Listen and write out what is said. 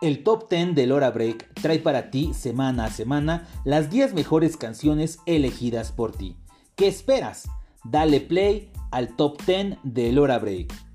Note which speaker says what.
Speaker 1: El Top 10 de Lora Break trae para ti semana a semana las 10 mejores canciones elegidas por ti. ¿Qué esperas? Dale play al Top 10 de Lora Break.